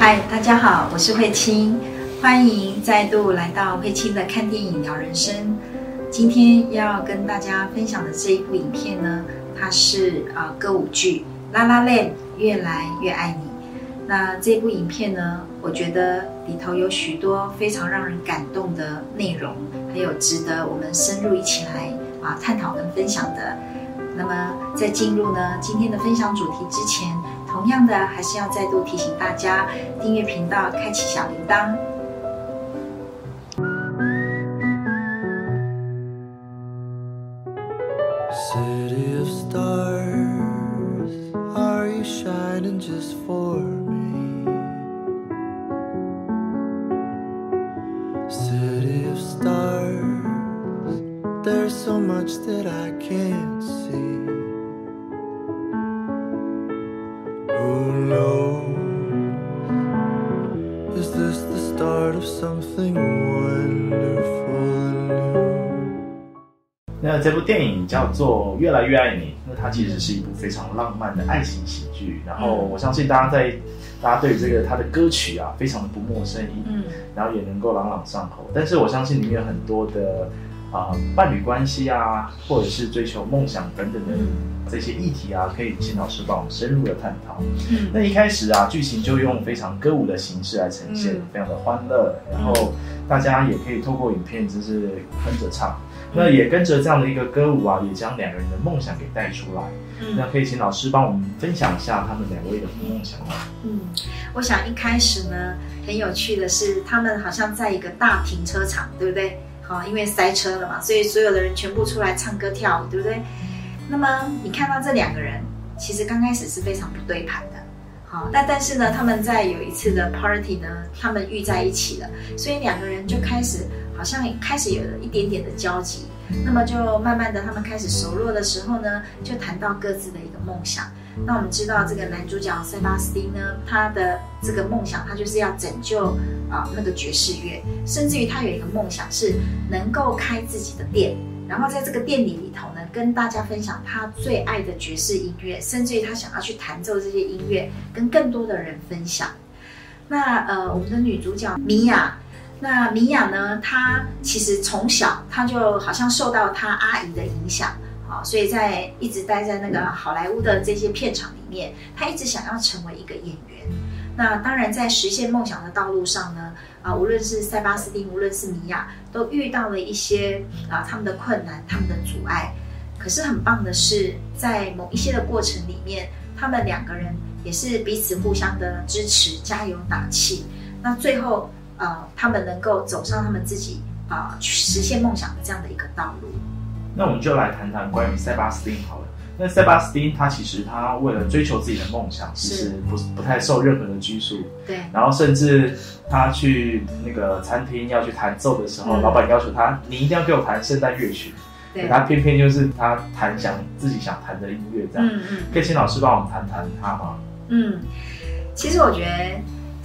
嗨，大家好，我是慧清，欢迎再度来到慧清的看电影聊人生。今天要跟大家分享的这一部影片呢，它是啊歌舞剧《La La Land》越来越爱你。那这部影片呢，我觉得里头有许多非常让人感动的内容，还有值得我们深入一起来啊探讨跟分享的。那么在进入呢今天的分享主题之前，同样的还是要再度提醒大家订阅频道，开启小铃铛。电影叫做《越来越爱你》，那它其实是一部非常浪漫的爱情喜剧。然后我相信大家在大家对这个它的歌曲啊，非常的不陌生，嗯然后也能够朗朗上口。但是我相信里面有很多的啊、伴侣关系啊，或者是追求梦想等等的嗯这些议题啊，可以请老师帮我们深入的探讨。嗯那一开始啊，剧情就用非常歌舞的形式来呈现，嗯非常的欢乐，然后大家也可以透过影片就是跟着唱，那也跟着这样的一个歌舞啊，也将两个人的梦想给带出来。那嗯可以请老师帮我们分享一下他们两位的梦想吗？嗯，我想一开始呢，很有趣的是，他们好像在一个大停车场，对不对？好，因为塞车了嘛，所以所有的人全部出来唱歌跳舞，对不对？那么你看到这两个人，其实刚开始是非常不对盘的。好，那但是呢，他们在有一次的 party 呢，他们遇在一起了，所以两个人就开始好像开始有了一点点的交集。那么就慢慢的，他们开始熟络的时候呢，就谈到各自的一个梦想。那我们知道这个男主角塞巴斯汀呢，他的这个梦想，他就是要拯救啊、那个爵士乐，甚至于他有一个梦想是能够开自己的店，然后在这个店里里头呢，跟大家分享他最爱的爵士音乐，甚至于他想要去弹奏这些音乐，跟更多的人分享。那呃，我们的女主角米娅，那米娅呢，她其实从小她就好像受到她阿姨的影响。啊，所以在一直待在那个好莱坞的这些片场里面，她一直想要成为一个演员。那当然，在实现梦想的道路上呢，啊，无论是塞巴斯汀，无论是米娅，都遇到了一些啊他们的困难，他们的阻碍。可是很棒的是，在某一些的过程里面，他们两个人也是彼此互相的支持、加油打气。那最后，呃，他们能够走上他们自己啊、去实现梦想的这样的一个道路。那我们就来谈谈关于塞巴斯汀好了。那塞巴斯汀他其实他为了追求自己的梦想，其实不不太受任何的拘束，对，然后甚至他去那个餐厅要去弹奏的时候，嗯老板要求他，你一定要给我弹圣诞乐曲。对，他偏偏就是他弹想自己想弹的音乐这样。嗯嗯。可以请老师帮我们谈谈他吗？嗯，其实我觉得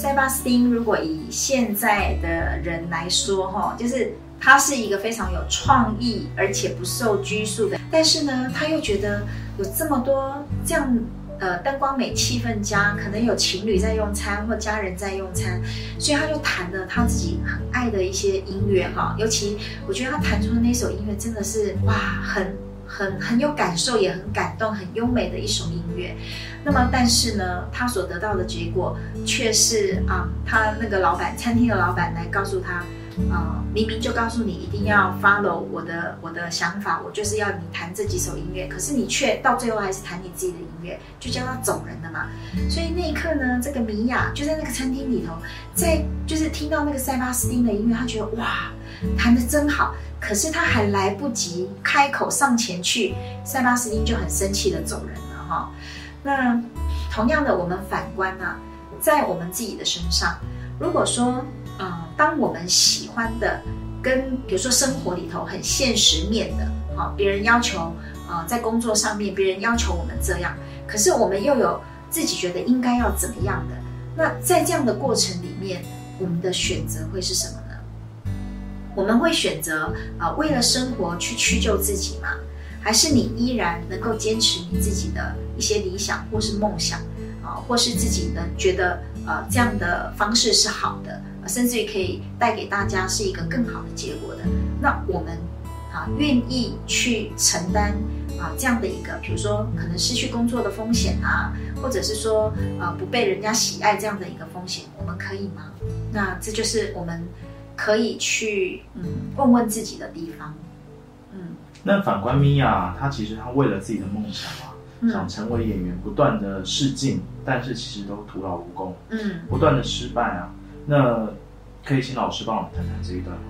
塞巴斯汀如果以现在的人来说，哈，就是他是一个非常有创意而且不受拘束的，但是呢，他又觉得有这么多这样。呃，灯光美、气氛佳，可能有情侣在用餐或家人在用餐，所以他就弹了他自己很爱的一些音乐哈。尤其我觉得他弹出的那首音乐真的是哇，很很很有感受，也很感动，很优美的一首音乐。那么，但是呢，他所得到的结果却是啊，他那个老板，餐厅的老板来告诉他，啊，明明就告诉你一定要 follow 我的我的想法，我就是要你弹这几首音乐，可是你却到最后还是弹你自己的音乐，就叫他走人了嘛。所以那一刻呢，这个米娅就在那个餐厅里头，在就是听到那个塞巴斯汀的音乐，他觉得哇，弹得真好。可是他还来不及开口上前去，塞巴斯汀就很生气的走人了哈。那同样的，我们反观呢、在我们自己的身上，如果说，呃，当我们喜欢的，跟比如说生活里头很现实面的，啊、别人要求，啊、在工作上面别人要求我们这样，可是我们又有自己觉得应该要怎么样的，那在这样的过程里面，我们的选择会是什么？我们会选择啊、为了生活去屈就自己吗？还是你依然能够坚持你自己的一些理想或是梦想啊，或是自己呢觉得呃这样的方式是好的，甚至于可以带给大家是一个更好的结果的，那我们啊愿意去承担啊这样的一个，比如说可能失去工作的风险啊，或者是说呃不被人家喜爱这样的一个风险，我们可以吗？那这就是我们可以去嗯问问自己的地方，嗯那反观米娅，她其实她为了自己的梦想啊，嗯想成为演员，不断的试镜，但是其实都徒劳无功，嗯。不断的失败啊。那可以请老师帮我们谈谈这一段吗？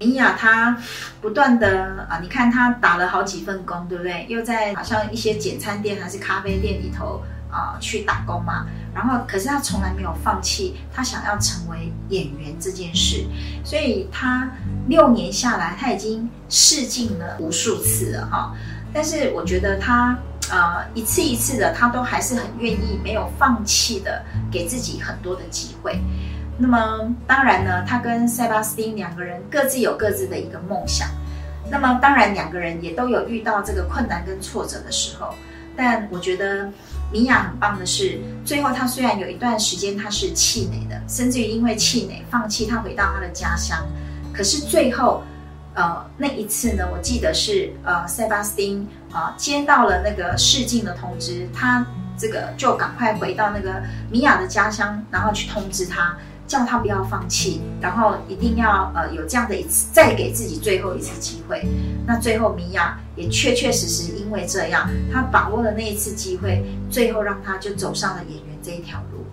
米娅她不断的啊，你看她打了好几份工，对不对？又在好像一些简餐店还是咖啡店里头啊去打工嘛。然后，可是他从来没有放弃他想要成为演员这件事，所以他六年下来，他已经试镜了无数次了哈。但是我觉得他呃一次一次的，他都还是很愿意，没有放弃的给自己很多的机会。那么当然呢，他跟塞巴斯汀两个人各自有各自的一个梦想。那么当然两个人也都有遇到这个困难跟挫折的时候，但我觉得米娅很棒的是，最后她虽然有一段时间她是气馁的，甚至于因为气馁放弃，她回到她的家乡。可是最后，呃，那一次呢，我记得是呃塞巴斯汀啊、接到了那个试镜的通知，他这个就赶快回到那个米娅的家乡，然后去通知他。叫他不要放弃，然后一定要呃有这样的一次，再给自己最后一次机会。那最后米娅也确确实实因为这样，她把握了那一次机会，最后让她就走上了演员这一条路。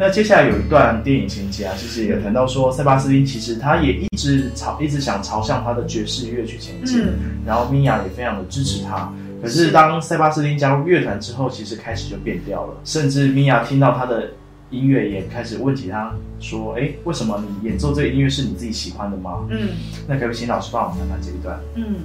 那接下来有一段电影情节啊，其实也谈到说，塞巴斯汀其实他也一直朝一直想朝向他的爵士乐去前进，嗯然后米娅也非常的支持他。可是当塞巴斯汀加入乐团之后，其实开始就变掉了，甚至米娅听到他的音乐也开始问起他说：“哎，为什么你演奏这个音乐是你自己喜欢的吗嗯？”那可不可以请老师帮我们谈谈这一段？嗯，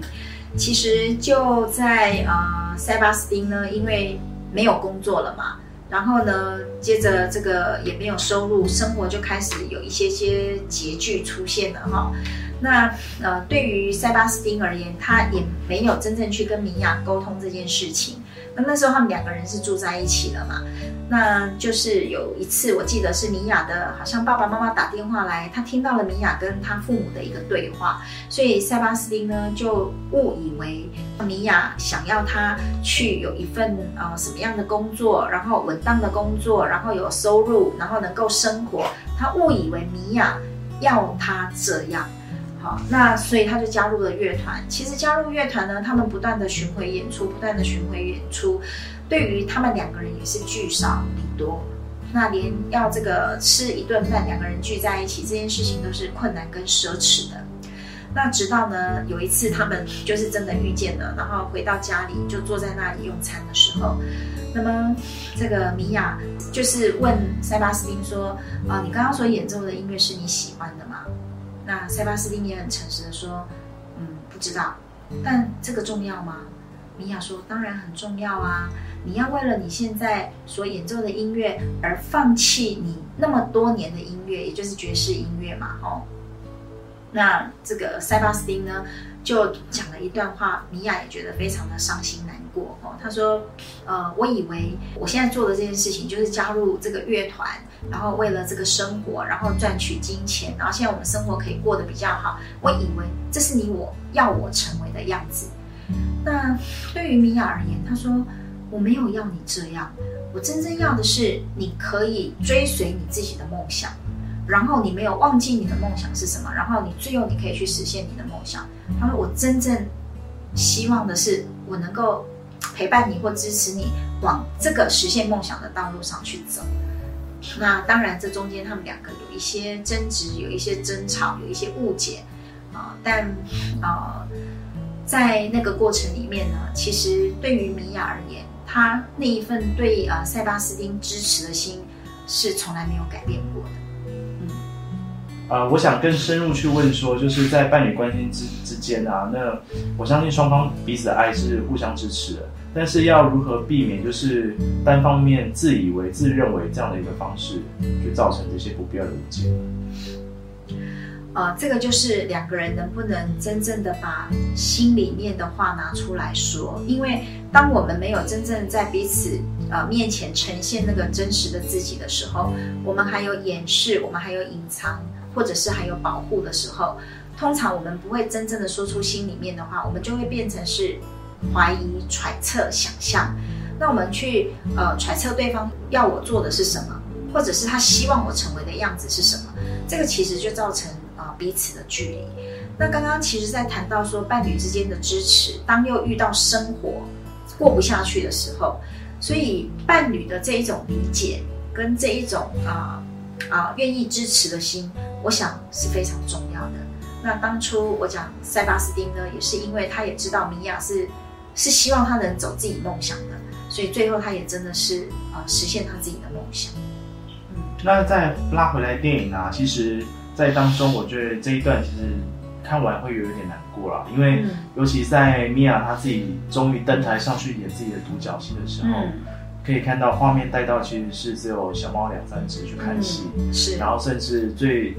其实就在呃塞巴斯汀呢，因为没有工作了嘛，然后呢，接着这个也没有收入，生活就开始有一些些拮据出现了哈。那呃，对于塞巴斯汀而言，他也没有真正去跟米娅沟通这件事情。那那时候他们两个人是住在一起了嘛？那就是有一次，我记得是米娅的，好像爸爸妈妈打电话来，他听到了米娅跟他父母的一个对话，所以塞巴斯汀呢就误以为米娅想要他去有一份呃什么样的工作，然后稳当的工作，然后有收入，然后能够生活，他误以为米娅要他这样。那所以他就加入了乐团。其实加入乐团呢，他们不断的巡回演出，不断的巡回演出，对于他们两个人也是聚少离多。那连要这个吃一顿饭，两个人聚在一起这件事情都是困难跟奢侈的。那直到呢有一次他们就是真的遇见了，然后回到家里就坐在那里用餐的时候，那么这个米娅就是问塞巴斯汀说：“啊、你刚刚所演奏的音乐是你喜欢的吗？”那塞巴斯丁也很诚实的说：“嗯，不知道。但这个重要吗？”米娅说：“当然很重要啊！你要为了你现在所演奏的音乐而放弃你那么多年的音乐，也就是爵士音乐嘛，哦。”那这个塞巴斯丁呢，就讲了一段话，米娅也觉得非常的伤心难过哦。他说：“呃，我以为我现在做的这件事情就是加入这个乐团，然后为了这个生活，然后赚取金钱，然后现在我们生活可以过得比较好。我以为这是你我要我成为的样子。那对于米娅而言，他说我没有要你这样，我真正要的是你可以追随你自己的梦想。”然后你没有忘记你的梦想是什么，然后你最后你可以去实现你的梦想。他说：“我真正希望的是，我能够陪伴你或支持你往这个实现梦想的道路上去走。”那当然，这中间他们两个有一些争执，有一些争吵，有一些误解啊、但啊、在那个过程里面呢，其实对于米娅而言，她那一份对呃塞巴斯汀支持的心是从来没有改变过的。呃，我想更深入去问说，就是在伴侣关系之之间啊，那我相信双方彼此的爱是互相支持的，但是要如何避免就是单方面自以为、自认为这样的一个方式，去造成这些不必要的误解？呃，这个就是两个人能不能真正的把心里面的话拿出来说，因为当我们没有真正在彼此呃面前呈现那个真实的自己的时候，我们还有掩饰，我们还有隐藏，或者是还有保护的时候，通常我们不会真正的说出心里面的话，我们就会变成是怀疑、揣测、想象。那我们去呃揣测对方要我做的是什么，或者是他希望我成为的样子是什么，这个其实就造成啊、彼此的距离。那刚刚其实在谈到说伴侣之间的支持，当又遇到生活过不下去的时候，所以伴侣的这一种理解跟这一种啊啊愿意支持的心，我想是非常重要的。那当初我讲塞巴斯丁呢，也是因为他也知道米娅是是希望他能走自己梦想的，所以最后他也真的是啊、呃实现他自己的梦想。那再拉回来电影啊，其实，在当中，我觉得这一段其实看完会有一点难过啦，因为嗯尤其在米娅她自己终于登台上去演自己的独角戏的时候，嗯可以看到画面带到其实是只有小猫两三只去看戏，嗯是然后甚至最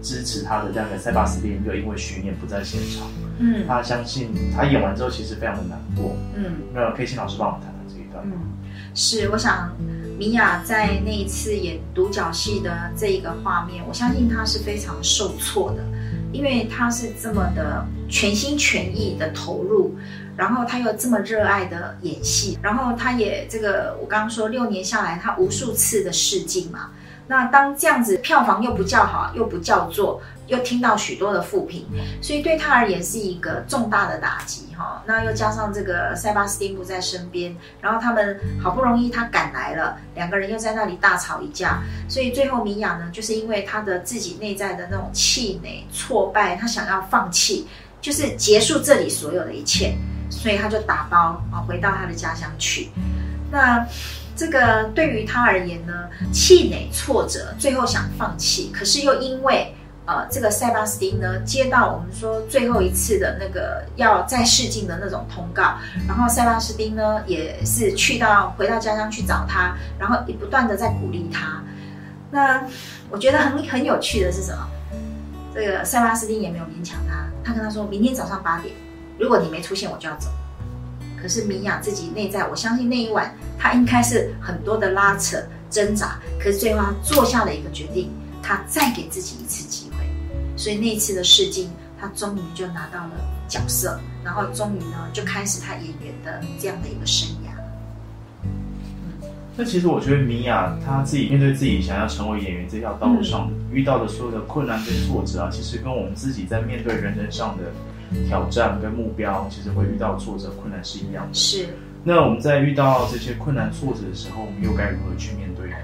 支持他的这样的塞巴斯汀又因为巡演不在现场，嗯他相信他演完之后其实非常的难过。嗯。那可以请老师帮我们谈谈这一段吗？嗯，是，我想米娅在那一次演独角戏的这一个画面，我相信她是非常受挫的，因为她是这么的全心全意的投入，然后他又这么热爱的演戏，然后他也这个我刚刚说六年下来，他无数次的试镜嘛。那当这样子票房又不叫好，又不叫座，又听到许多的负评，所以对他而言是一个重大的打击哈。那又加上这个塞巴斯汀不在身边，然后他们好不容易他赶来了，两个人又在那里大吵一架，所以最后米娅呢，就是因为他的自己内在的那种气馁、挫败，他想要放弃，就是结束这里所有的一切，所以他就打包啊回到他的家乡去。那这个对于他而言呢，气馁、挫折，最后想放弃，可是又因为呃，这个塞巴斯汀呢，接到我们说最后一次的那个要再试镜的那种通告，然后塞巴斯汀呢也是去到回到家乡去找他，然后也不断的在鼓励他。那我觉得很很有趣的是什么？这个塞巴斯汀也没有勉强他，他跟他说明天早上八点，如果你没出现，我就要走。可是米娅自己内在，我相信那一晚她应该是很多的拉扯挣扎，可是最后她做下了一个决定，她再给自己一次机会。所以那一次的试镜，她终于就拿到了角色，然后终于呢就开始她演员的这样的一个生涯。那其实我觉得米娅她自己面对自己想要成为演员这条道路上、遇到的所有的困难跟挫折啊，其实跟我们自己在面对人生上的挑战跟目标，其实会遇到挫折困难是一样的。是那我们在遇到这些困难挫折的时候，我们又该如何去面对呢？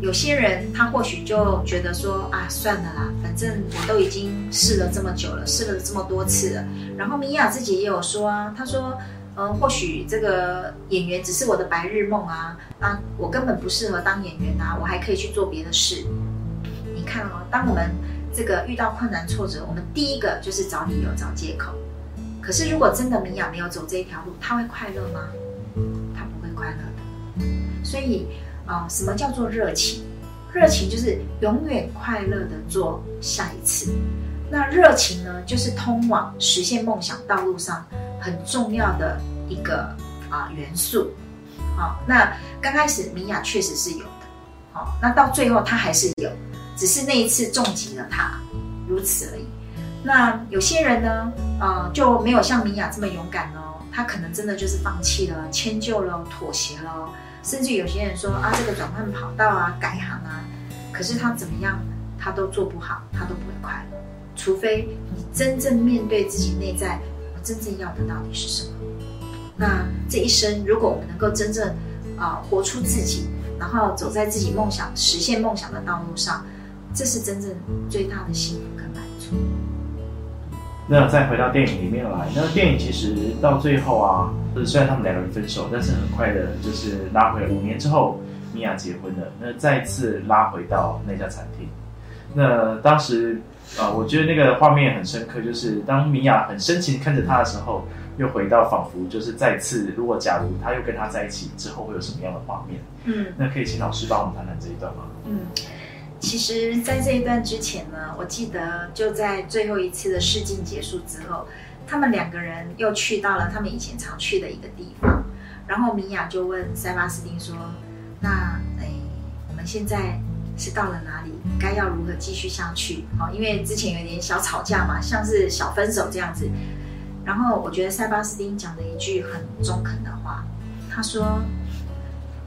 有些人他或许就觉得说啊，算了啦，反正我都已经试了这么久了，试了这么多次了。然后米娅自己也有说啊，她说，嗯、或许这个演员只是我的白日梦啊，啊，我根本不适合当演员啊，我还可以去做别的事。你看哦，当我们这个遇到困难挫折，我们第一个就是找理由、找借口。可是如果真的米娅没有走这一条路，她会快乐吗？她不会快乐的。所以啊、什么叫做热情？热情就是永远快乐的做下一次。那热情呢，就是通往实现梦想道路上很重要的一个啊、元素。好、那刚开始米娅确实是有的，好、那到最后她还是有，只是那一次重击了他，如此而已。那有些人呢，呃，就没有像米娅这么勇敢哦，他可能真的就是放弃了、迁就了、妥协了，甚至有些人说啊，这个转换跑道啊、改行啊，可是他怎么样，他都做不好，他都不会快乐，除非你真正面对自己内在，我真正要的到底是什么。那这一生，如果我们能够真正啊、活出自己，然后走在自己梦想、实现梦想的道路上，这是真正最大的幸福跟满足。那再回到电影里面来，那电影其实到最后啊，就是虽然他们两个人分手，但是很快的，就是拉回五年之后，米娅结婚了，那再次拉回到那家餐厅。那当时啊、呃我觉得那个画面很深刻，就是当米娅很深情看着他的时候，又回到仿佛就是再次，如果假如他又跟他在一起之后，会有什么样的画面？嗯那可以请老师帮我们谈谈这一段吗？嗯，其实，在这一段之前呢，我记得就在最后一次的试镜结束之后，他们两个人又去到了他们以前常去的一个地方，然后米娅就问塞巴斯汀说：“那，哎，我们现在是到了哪里？该要如何继续下去？哦，因为之前有点小吵架嘛，像是小分手这样子。然后我觉得塞巴斯汀讲了一句很中肯的话，他说：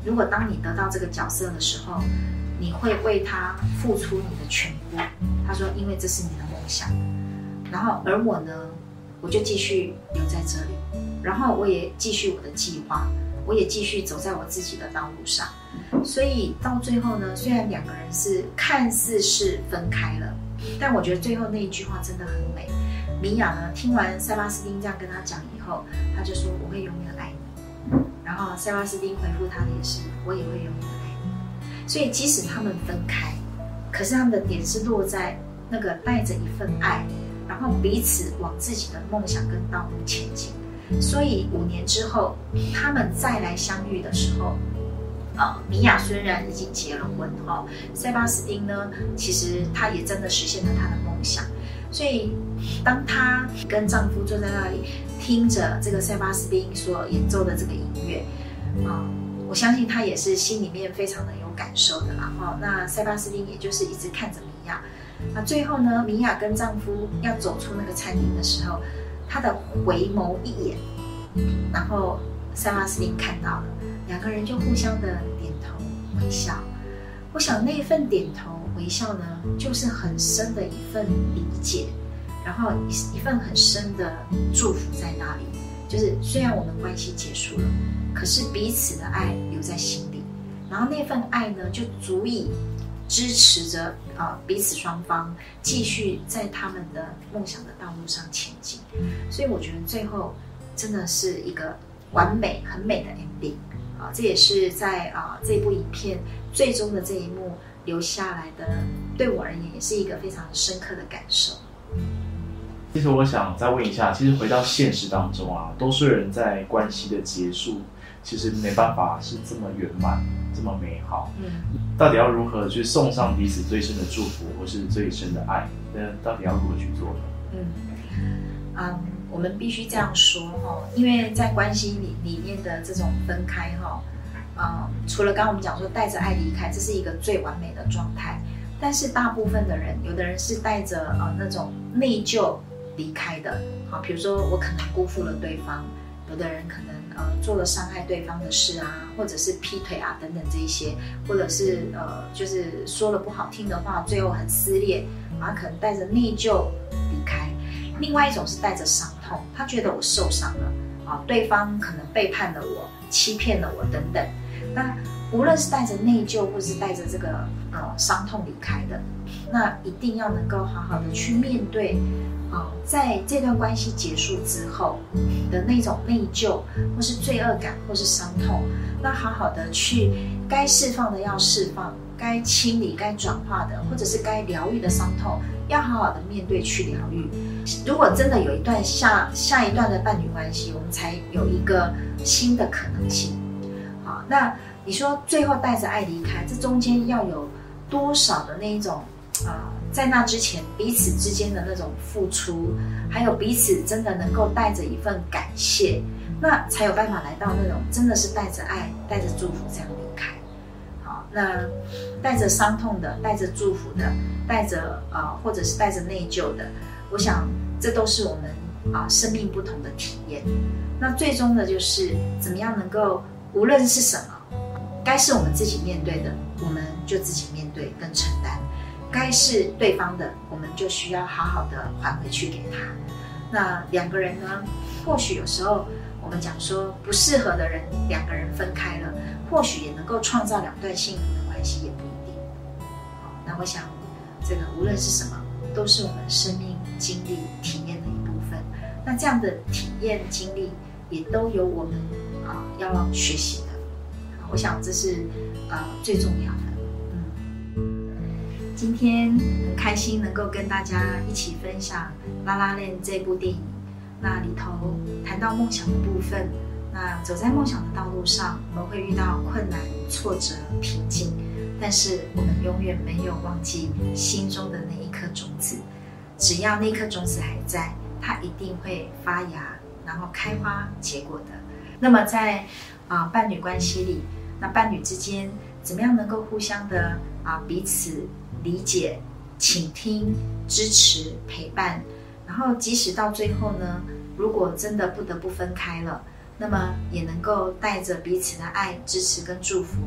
如果当你得到这个角色的时候，你会为他付出你的全部。他说，因为这是你的梦想。然后，而我呢，我就继续留在这里，然后我也继续我的计划，我也继续走在我自己的道路上。所以到最后呢，虽然两个人是看似是分开了，但我觉得最后那一句话真的很美。米娅呢，听完塞巴斯汀这样跟他讲以后，他就说：“我会永远爱你。”然后塞巴斯汀回复他的也是：“我也会永远。”所以，即使他们分开，可是他们的点是落在那个带着一份爱，然后彼此往自己的梦想跟道路前进。所以五年之后，他们再来相遇的时候，呃，米娅虽然已经结了婚哦，塞巴斯汀呢，其实她也真的实现了她的梦想。所以，当她跟丈夫坐在那里，听着这个塞巴斯汀所演奏的这个音乐，啊，我相信她也是心里面非常的。感受的啦，哈，那塞巴斯汀也就是一直看着米娅，那最后呢，米娅跟丈夫要走出那个餐厅的时候，她的回眸一眼，然后塞巴斯汀看到了，两个人就互相的点头微笑。我想那份点头微笑呢，就是很深的一份理解，然后一一份很深的祝福在那里。就是虽然我们关系结束了，可是彼此的爱留在心里。然后那份爱呢，就足以支持着啊彼此双方继续在他们的梦想的道路上前进。所以我觉得最后真的是一个完美、很美的 ending 啊！这也是在啊这部影片最终的这一幕留下来的，对我而言也是一个非常深刻的感受。其实我想再问一下，其实回到现实当中啊，多数人在关系的结束。其实没办法是这么圆满，这么美好。嗯，到底要如何去送上彼此最深的祝福，或是最深的爱？那到底要如何去做呢？嗯，啊，我们必须这样说哈，因为在关系里里面的这种分开哈，啊，除了刚刚我们讲说带着爱离开，这是一个最完美的状态。但是大部分的人，有的人是带着呃那种内疚离开的。好，比如说我可能辜负了对方，有的人可能。呃，做了伤害对方的事啊，或者是劈腿啊等等这一些，或者是呃，就是说了不好听的话，最后很撕裂，然后可能带着内疚离开。另外一种是带着伤痛，他觉得我受伤了啊，对方可能背叛了我，欺骗了我等等。那无论是带着内疚，或是带着这个呃伤痛离开的，那一定要能够好好的去面对。啊，在这段关系结束之后的那种内疚，或是罪恶感，或是伤痛，那好好的去该释放的要释放，该清理、该转化的，或者是该疗愈的伤痛，要好好的面对去疗愈。如果真的有一段下下一段的伴侣关系，我们才有一个新的可能性。好，那你说最后带着爱离开，这中间要有多少的那一种啊？在那之前，彼此之间的那种付出，还有彼此真的能够带着一份感谢，那才有办法来到那种真的是带着爱、带着祝福这样离开。好，那带着伤痛的、带着祝福的、带着啊，或者是带着内疚的，我想这都是我们啊生命不同的体验。那最终的就是怎么样能够，无论是什么，该是我们自己面对的，我们就自己面对跟承担。该是对方的，我们就需要好好的还回去给他。那两个人呢？或许有时候我们讲说不适合的人，两个人分开了，或许也能够创造两段幸福的关系，也不一定。那我想，这个无论是什么，都是我们生命经历体验的一部分。那这样的体验经历，也都有我们啊要学习的。我想这是呃最重要的。今天很开心能够跟大家一起分享《拉拉链》这部电影。那里头谈到梦想的部分，那走在梦想的道路上，我们会遇到困难、挫折、瓶颈，但是我们永远没有忘记心中的那一颗种子。只要那颗种子还在，它一定会发芽，然后开花结果的。那么在啊伴侣关系里，那伴侣之间怎么样能够互相的啊彼此理解、倾听、支持、陪伴？然后即使到最后呢，如果真的不得不分开了，那么也能够带着彼此的爱、支持跟祝福，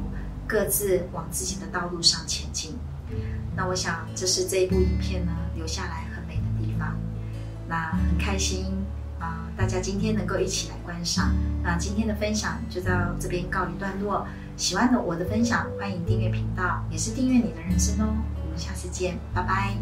各自往自己的道路上前进。那我想，这是这一部影片呢留下来很美的地方。那很开心啊，大家今天能够一起来观赏。那今天的分享就到这边告一段落。喜欢的我的分享，欢迎订阅频道，也是订阅你的人生哦。们下次见，拜拜。